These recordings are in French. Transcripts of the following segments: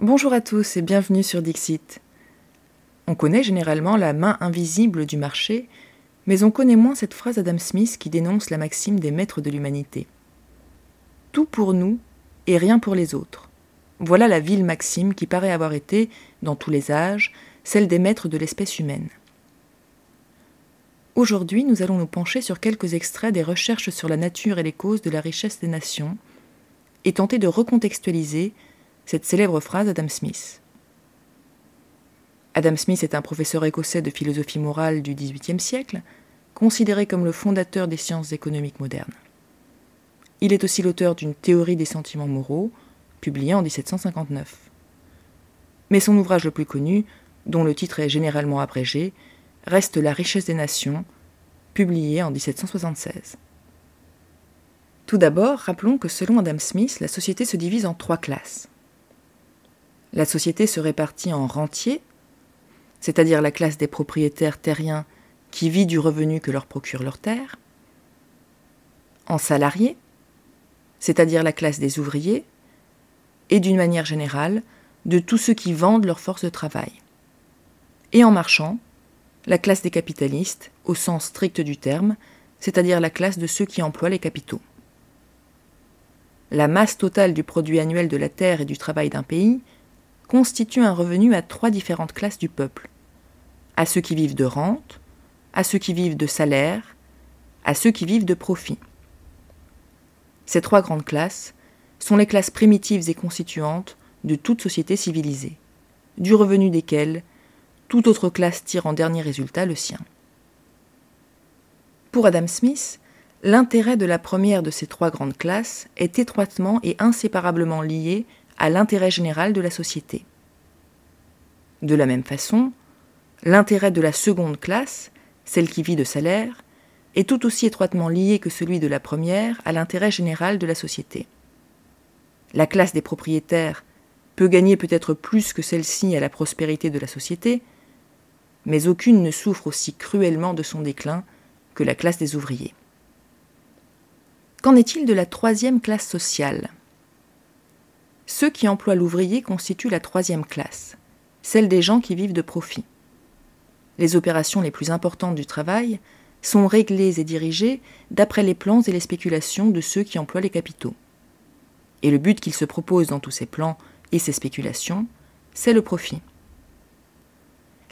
Bonjour à tous et bienvenue sur Dixit. On connaît généralement la main invisible du marché, mais on connaît moins cette phrase d'Adam Smith qui dénonce la maxime des maîtres de l'humanité. Tout pour nous et rien pour les autres. Voilà la ville maxime qui paraît avoir été, dans tous les âges, celle des maîtres de l'espèce humaine. Aujourd'hui, nous allons nous pencher sur quelques extraits des recherches sur la nature et les causes de la richesse des nations, et tenter de recontextualiser cette célèbre phrase d'Adam Smith. Adam Smith est un professeur écossais de philosophie morale du XVIIIe siècle, considéré comme le fondateur des sciences économiques modernes. Il est aussi l'auteur d'une théorie des sentiments moraux, publiée en 1759. Mais son ouvrage le plus connu, dont le titre est généralement abrégé, reste La richesse des nations, publié en 1776. Tout d'abord, rappelons que selon Adam Smith, la société se divise en trois classes. La société se répartit en rentiers, c'est-à-dire la classe des propriétaires terriens qui vit du revenu que leur procure leur terre, en salariés, c'est-à-dire la classe des ouvriers, et d'une manière générale, de tous ceux qui vendent leur force de travail, et en marchands, la classe des capitalistes, au sens strict du terme, c'est-à-dire la classe de ceux qui emploient les capitaux. La masse totale du produit annuel de la terre et du travail d'un pays constitue un revenu à trois différentes classes du peuple. À ceux qui vivent de rente, à ceux qui vivent de salaire, à ceux qui vivent de profit. Ces trois grandes classes sont les classes primitives et constituantes de toute société civilisée, du revenu desquelles toute autre classe tire en dernier résultat le sien. Pour Adam Smith, l'intérêt de la première de ces trois grandes classes est étroitement et inséparablement lié à l'intérêt général de la société. De la même façon, l'intérêt de la seconde classe, celle qui vit de salaire, est tout aussi étroitement lié que celui de la première à l'intérêt général de la société. La classe des propriétaires peut gagner peut-être plus que celle-ci à la prospérité de la société, mais aucune ne souffre aussi cruellement de son déclin que la classe des ouvriers. Qu'en est-il de la troisième classe sociale? Ceux qui emploient l'ouvrier constituent la troisième classe, celle des gens qui vivent de profit. Les opérations les plus importantes du travail sont réglées et dirigées d'après les plans et les spéculations de ceux qui emploient les capitaux. Et le but qu'ils se proposent dans tous ces plans et ces spéculations, c'est le profit.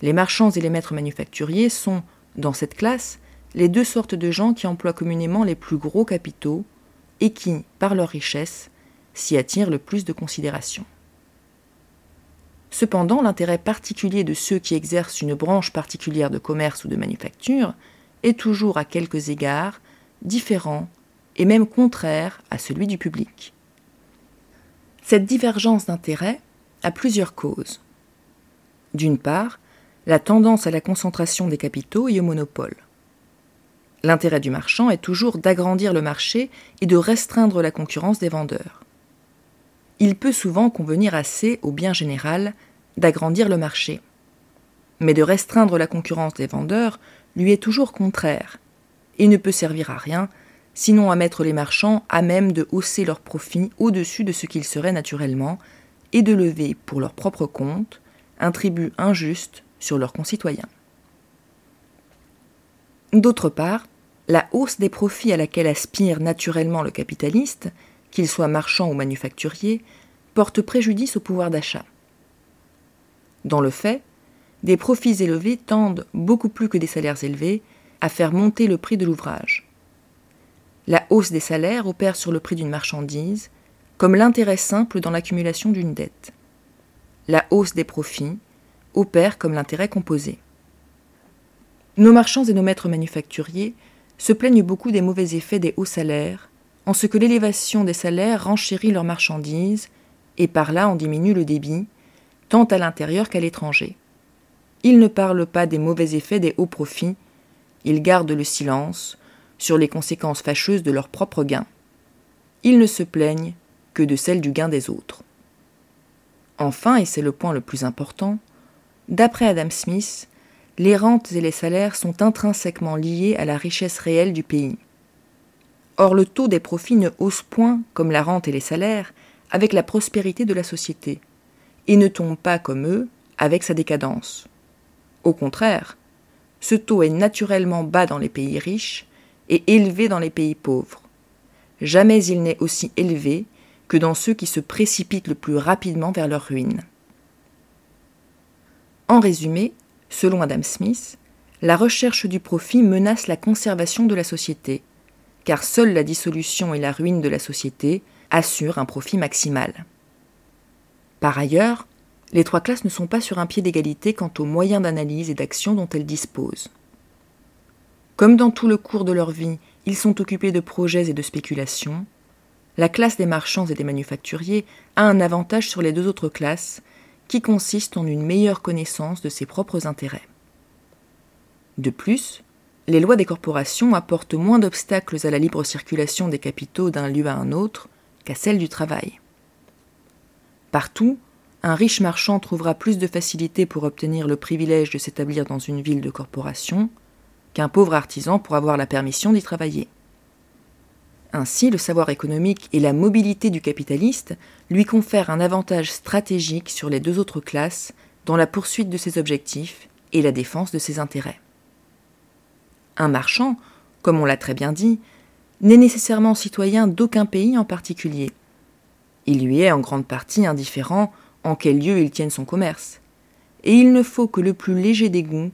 Les marchands et les maîtres manufacturiers sont, dans cette classe, les deux sortes de gens qui emploient communément les plus gros capitaux et qui, par leur richesse, s'y attire le plus de considération. Cependant, l'intérêt particulier de ceux qui exercent une branche particulière de commerce ou de manufacture est toujours à quelques égards différent et même contraire à celui du public. Cette divergence d'intérêt a plusieurs causes. D'une part, la tendance à la concentration des capitaux et au monopole. L'intérêt du marchand est toujours d'agrandir le marché et de restreindre la concurrence des vendeurs il peut souvent convenir assez au bien général d'agrandir le marché. Mais de restreindre la concurrence des vendeurs lui est toujours contraire, et ne peut servir à rien, sinon à mettre les marchands à même de hausser leurs profits au-dessus de ce qu'ils seraient naturellement, et de lever, pour leur propre compte, un tribut injuste sur leurs concitoyens. D'autre part, la hausse des profits à laquelle aspire naturellement le capitaliste qu'il soit marchand ou manufacturier, porte préjudice au pouvoir d'achat. Dans le fait, des profits élevés tendent, beaucoup plus que des salaires élevés, à faire monter le prix de l'ouvrage. La hausse des salaires opère sur le prix d'une marchandise, comme l'intérêt simple dans l'accumulation d'une dette. La hausse des profits opère comme l'intérêt composé. Nos marchands et nos maîtres manufacturiers se plaignent beaucoup des mauvais effets des hauts salaires en ce que l'élévation des salaires renchérit leurs marchandises et par là en diminue le débit, tant à l'intérieur qu'à l'étranger. Ils ne parlent pas des mauvais effets des hauts profits, ils gardent le silence sur les conséquences fâcheuses de leurs propres gains. Ils ne se plaignent que de celles du gain des autres. Enfin, et c'est le point le plus important, d'après Adam Smith, les rentes et les salaires sont intrinsèquement liés à la richesse réelle du pays. Or le taux des profits ne hausse point, comme la rente et les salaires, avec la prospérité de la société, et ne tombe pas comme eux avec sa décadence. Au contraire, ce taux est naturellement bas dans les pays riches et élevé dans les pays pauvres. Jamais il n'est aussi élevé que dans ceux qui se précipitent le plus rapidement vers leur ruine. En résumé, selon Adam Smith, la recherche du profit menace la conservation de la société, car seule la dissolution et la ruine de la société assurent un profit maximal. Par ailleurs, les trois classes ne sont pas sur un pied d'égalité quant aux moyens d'analyse et d'action dont elles disposent. Comme dans tout le cours de leur vie, ils sont occupés de projets et de spéculations, la classe des marchands et des manufacturiers a un avantage sur les deux autres classes, qui consiste en une meilleure connaissance de ses propres intérêts. De plus, les lois des corporations apportent moins d'obstacles à la libre circulation des capitaux d'un lieu à un autre qu'à celle du travail. Partout, un riche marchand trouvera plus de facilité pour obtenir le privilège de s'établir dans une ville de corporation qu'un pauvre artisan pour avoir la permission d'y travailler. Ainsi, le savoir économique et la mobilité du capitaliste lui confèrent un avantage stratégique sur les deux autres classes dans la poursuite de ses objectifs et la défense de ses intérêts. Un marchand, comme on l'a très bien dit, n'est nécessairement citoyen d'aucun pays en particulier. Il lui est en grande partie indifférent en quel lieu il tienne son commerce, et il ne faut que le plus léger dégoût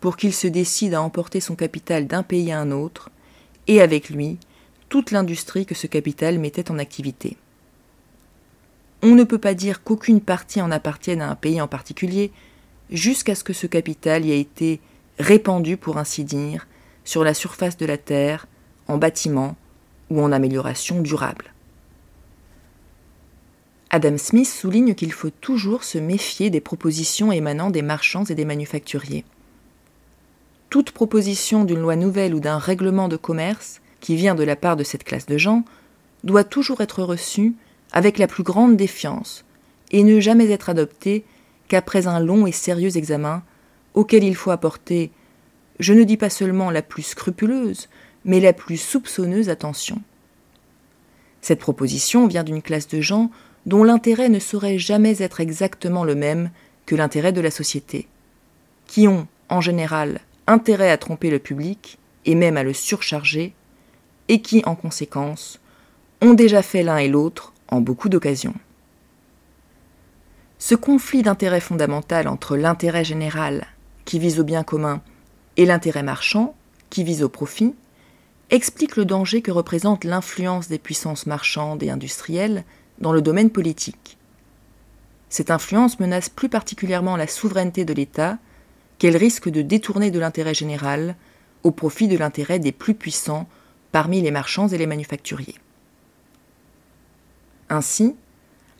pour qu'il se décide à emporter son capital d'un pays à un autre, et avec lui toute l'industrie que ce capital mettait en activité. On ne peut pas dire qu'aucune partie en appartienne à un pays en particulier, jusqu'à ce que ce capital y ait été répandu, pour ainsi dire, sur la surface de la Terre, en bâtiment ou en amélioration durable. Adam Smith souligne qu'il faut toujours se méfier des propositions émanant des marchands et des manufacturiers. Toute proposition d'une loi nouvelle ou d'un règlement de commerce qui vient de la part de cette classe de gens doit toujours être reçue avec la plus grande défiance et ne jamais être adoptée qu'après un long et sérieux examen auquel il faut apporter je ne dis pas seulement la plus scrupuleuse, mais la plus soupçonneuse attention. Cette proposition vient d'une classe de gens dont l'intérêt ne saurait jamais être exactement le même que l'intérêt de la société, qui ont, en général, intérêt à tromper le public, et même à le surcharger, et qui, en conséquence, ont déjà fait l'un et l'autre en beaucoup d'occasions. Ce conflit d'intérêt fondamental entre l'intérêt général, qui vise au bien commun, et l'intérêt marchand, qui vise au profit, explique le danger que représente l'influence des puissances marchandes et industrielles dans le domaine politique. Cette influence menace plus particulièrement la souveraineté de l'État, qu'elle risque de détourner de l'intérêt général au profit de l'intérêt des plus puissants parmi les marchands et les manufacturiers. Ainsi,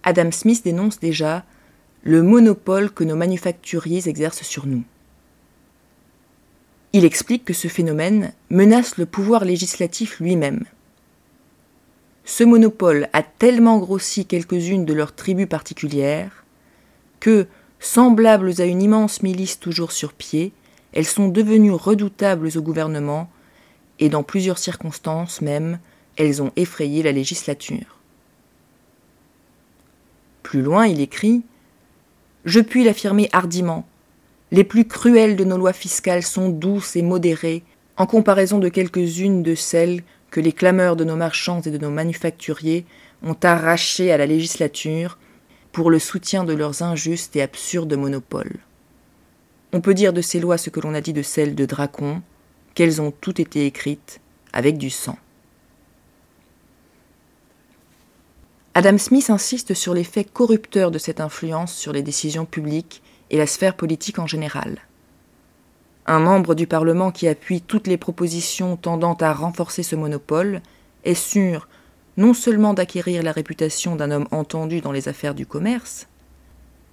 Adam Smith dénonce déjà le monopole que nos manufacturiers exercent sur nous. Il explique que ce phénomène menace le pouvoir législatif lui-même. Ce monopole a tellement grossi quelques-unes de leurs tribus particulières que, semblables à une immense milice toujours sur pied, elles sont devenues redoutables au gouvernement et dans plusieurs circonstances même, elles ont effrayé la législature. Plus loin, il écrit Je puis l'affirmer hardiment, les plus cruelles de nos lois fiscales sont douces et modérées, en comparaison de quelques-unes de celles que les clameurs de nos marchands et de nos manufacturiers ont arrachées à la législature pour le soutien de leurs injustes et absurdes monopoles. On peut dire de ces lois ce que l'on a dit de celles de Dracon, qu'elles ont toutes été écrites avec du sang. Adam Smith insiste sur l'effet corrupteur de cette influence sur les décisions publiques et la sphère politique en général. Un membre du Parlement qui appuie toutes les propositions tendant à renforcer ce monopole est sûr non seulement d'acquérir la réputation d'un homme entendu dans les affaires du commerce,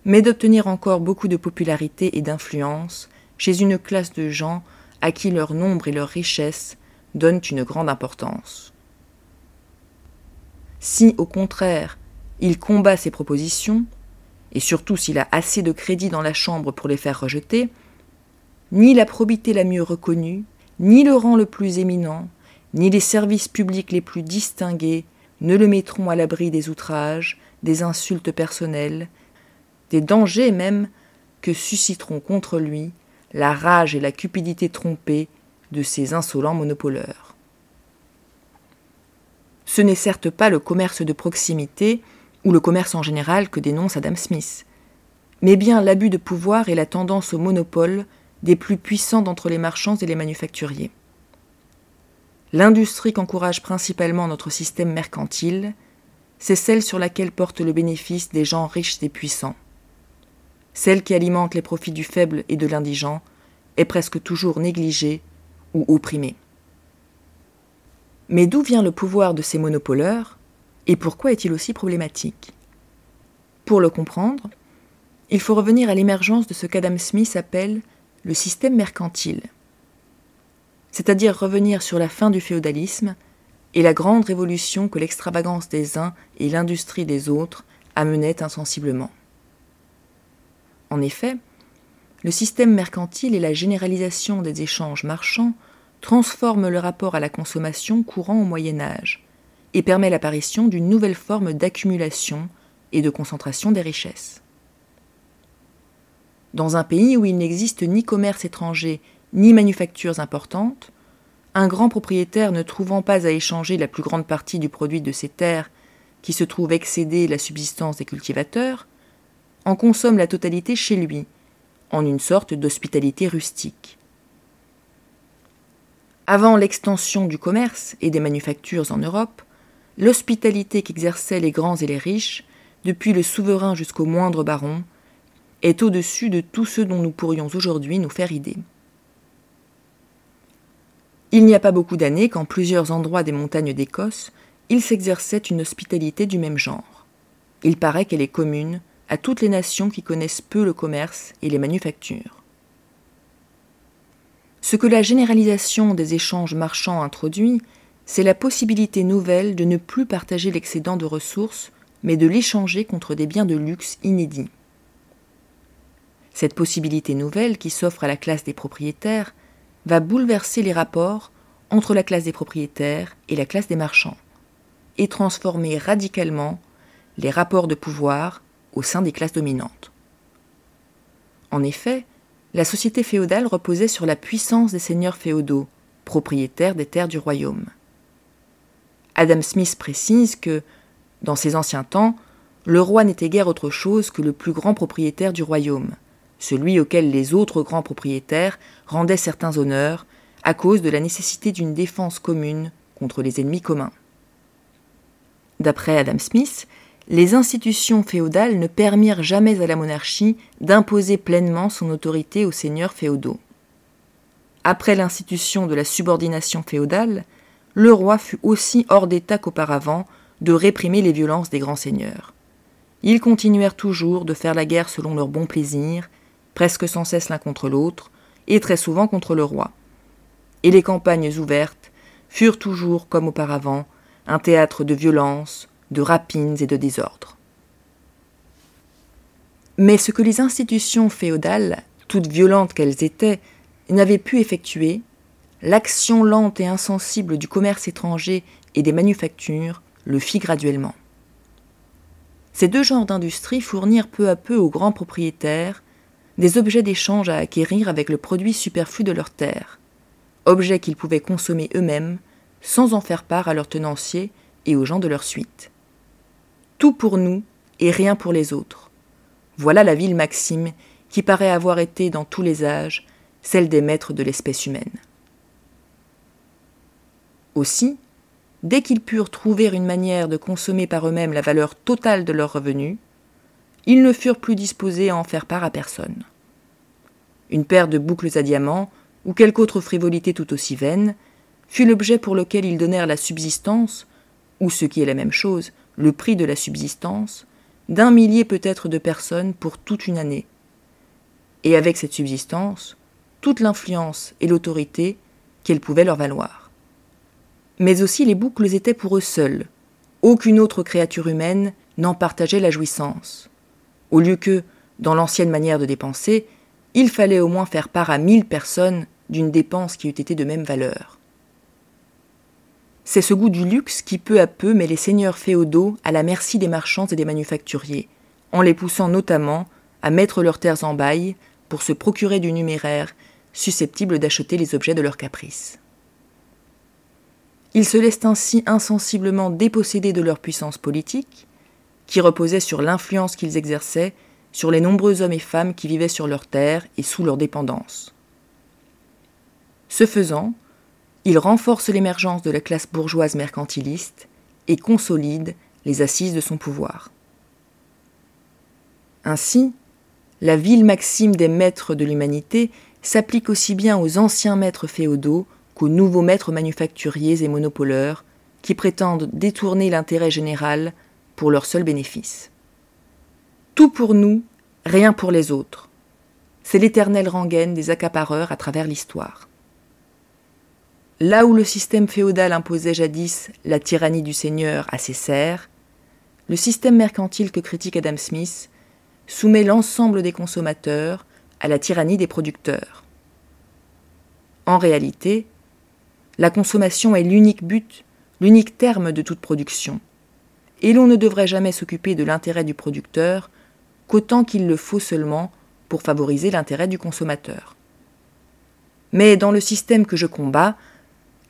mais d'obtenir encore beaucoup de popularité et d'influence chez une classe de gens à qui leur nombre et leur richesse donnent une grande importance. Si, au contraire, il combat ces propositions, et surtout s'il a assez de crédit dans la Chambre pour les faire rejeter, ni la probité la mieux reconnue, ni le rang le plus éminent, ni les services publics les plus distingués ne le mettront à l'abri des outrages, des insultes personnelles, des dangers même que susciteront contre lui la rage et la cupidité trompée de ces insolents monopoleurs. Ce n'est certes pas le commerce de proximité ou le commerce en général que dénonce Adam Smith, mais bien l'abus de pouvoir et la tendance au monopole des plus puissants d'entre les marchands et les manufacturiers. L'industrie qu'encourage principalement notre système mercantile, c'est celle sur laquelle porte le bénéfice des gens riches et puissants. Celle qui alimente les profits du faible et de l'indigent est presque toujours négligée ou opprimée. Mais d'où vient le pouvoir de ces monopoleurs? Et pourquoi est-il aussi problématique? Pour le comprendre, il faut revenir à l'émergence de ce qu'Adam Smith appelle le système mercantile c'est-à-dire revenir sur la fin du féodalisme et la grande révolution que l'extravagance des uns et l'industrie des autres amenaient insensiblement. En effet, le système mercantile et la généralisation des échanges marchands transforment le rapport à la consommation courant au Moyen Âge et permet l'apparition d'une nouvelle forme d'accumulation et de concentration des richesses. Dans un pays où il n'existe ni commerce étranger ni manufactures importantes, un grand propriétaire ne trouvant pas à échanger la plus grande partie du produit de ses terres, qui se trouve excéder la subsistance des cultivateurs, en consomme la totalité chez lui, en une sorte d'hospitalité rustique. Avant l'extension du commerce et des manufactures en Europe, l'hospitalité qu'exerçaient les grands et les riches, depuis le souverain jusqu'au moindre baron, est au-dessus de tout ce dont nous pourrions aujourd'hui nous faire idée. Il n'y a pas beaucoup d'années qu'en plusieurs endroits des montagnes d'Écosse, il s'exerçait une hospitalité du même genre. Il paraît qu'elle est commune à toutes les nations qui connaissent peu le commerce et les manufactures. Ce que la généralisation des échanges marchands introduit, c'est la possibilité nouvelle de ne plus partager l'excédent de ressources, mais de l'échanger contre des biens de luxe inédits. Cette possibilité nouvelle qui s'offre à la classe des propriétaires va bouleverser les rapports entre la classe des propriétaires et la classe des marchands, et transformer radicalement les rapports de pouvoir au sein des classes dominantes. En effet, la société féodale reposait sur la puissance des seigneurs féodaux, propriétaires des terres du royaume. Adam Smith précise que, dans ces anciens temps, le roi n'était guère autre chose que le plus grand propriétaire du royaume, celui auquel les autres grands propriétaires rendaient certains honneurs à cause de la nécessité d'une défense commune contre les ennemis communs. D'après Adam Smith, les institutions féodales ne permirent jamais à la monarchie d'imposer pleinement son autorité aux seigneurs féodaux. Après l'institution de la subordination féodale, le roi fut aussi hors d'état qu'auparavant de réprimer les violences des grands seigneurs. Ils continuèrent toujours de faire la guerre selon leur bon plaisir presque sans cesse l'un contre l'autre, et très souvent contre le roi. Et les campagnes ouvertes furent toujours, comme auparavant, un théâtre de violence, de rapines et de désordre. Mais ce que les institutions féodales, toutes violentes qu'elles étaient, n'avaient pu effectuer, l'action lente et insensible du commerce étranger et des manufactures le fit graduellement. Ces deux genres d'industrie fournirent peu à peu aux grands propriétaires des objets d'échange à acquérir avec le produit superflu de leur terre, objets qu'ils pouvaient consommer eux-mêmes sans en faire part à leurs tenanciers et aux gens de leur suite. Tout pour nous et rien pour les autres. Voilà la ville maxime qui paraît avoir été dans tous les âges celle des maîtres de l'espèce humaine. Aussi, dès qu'ils purent trouver une manière de consommer par eux-mêmes la valeur totale de leurs revenus, ils ne furent plus disposés à en faire part à personne. Une paire de boucles à diamants, ou quelque autre frivolité tout aussi vaine, fut l'objet pour lequel ils donnèrent la subsistance, ou ce qui est la même chose, le prix de la subsistance, d'un millier peut-être de personnes pour toute une année. Et avec cette subsistance, toute l'influence et l'autorité qu'elle pouvait leur valoir. Mais aussi les boucles étaient pour eux seuls. Aucune autre créature humaine n'en partageait la jouissance au lieu que, dans l'ancienne manière de dépenser, il fallait au moins faire part à mille personnes d'une dépense qui eût été de même valeur. C'est ce goût du luxe qui peu à peu met les seigneurs féodaux à la merci des marchands et des manufacturiers, en les poussant notamment à mettre leurs terres en bail pour se procurer du numéraire susceptible d'acheter les objets de leur caprice. Ils se laissent ainsi insensiblement déposséder de leur puissance politique, qui reposait sur l'influence qu'ils exerçaient sur les nombreux hommes et femmes qui vivaient sur leurs terres et sous leur dépendance. Ce faisant, ils renforcent l'émergence de la classe bourgeoise mercantiliste et consolident les assises de son pouvoir. Ainsi, la ville maxime des maîtres de l'humanité s'applique aussi bien aux anciens maîtres féodaux qu'aux nouveaux maîtres manufacturiers et monopoleurs qui prétendent détourner l'intérêt général pour leur seul bénéfice. Tout pour nous, rien pour les autres. C'est l'éternelle rengaine des accapareurs à travers l'histoire. Là où le système féodal imposait jadis la tyrannie du seigneur à ses serfs, le système mercantile que critique Adam Smith soumet l'ensemble des consommateurs à la tyrannie des producteurs. En réalité, la consommation est l'unique but, l'unique terme de toute production, et l'on ne devrait jamais s'occuper de l'intérêt du producteur qu'autant qu'il le faut seulement pour favoriser l'intérêt du consommateur. Mais dans le système que je combats,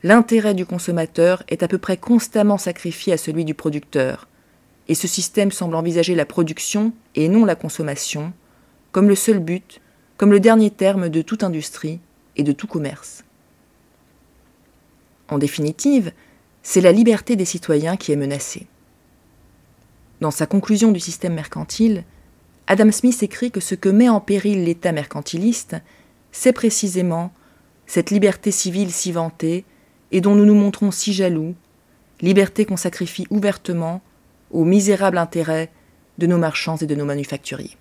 l'intérêt du consommateur est à peu près constamment sacrifié à celui du producteur, et ce système semble envisager la production et non la consommation comme le seul but, comme le dernier terme de toute industrie et de tout commerce. En définitive, c'est la liberté des citoyens qui est menacée. Dans sa conclusion du système mercantile, Adam Smith écrit que ce que met en péril l'État mercantiliste, c'est précisément cette liberté civile si vantée et dont nous nous montrons si jaloux, liberté qu'on sacrifie ouvertement au misérable intérêt de nos marchands et de nos manufacturiers.